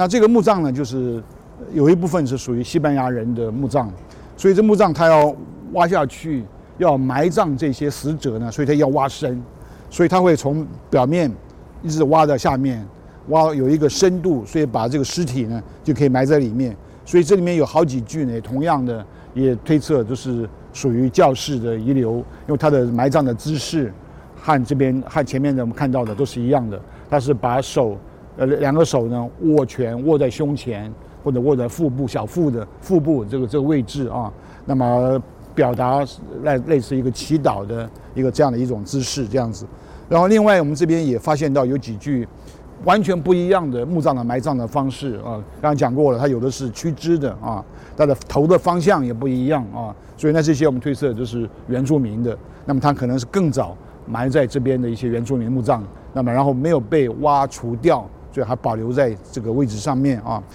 那这个墓葬呢，就是有一部分是属于西班牙人的墓葬，所以这墓葬它要挖下去，要埋葬这些死者呢，所以它要挖深，所以它会从表面一直挖到下面，挖有一个深度，所以把这个尸体呢就可以埋在里面。所以这里面有好几具呢，同样的也推测就是属于教士的遗留，因为它的埋葬的姿势和这边和前面的我们看到的都是一样的，它是把手呃两个手呢握拳握在胸前或者握在腹部小腹的腹部这个这个位置啊，那么表达类类似一个祈祷的一个这样的一种姿势这样子。然后另外我们这边也发现到有几具。完全不一样的墓葬的埋葬的方式啊，刚刚讲过了，它有的是曲肢的啊，它的头的方向也不一样啊，所以呢，这些我们推测就是原住民的，那么它可能是更早埋在这边的一些原住民墓葬，那么然后没有被挖除掉，就还保留在这个位置上面啊。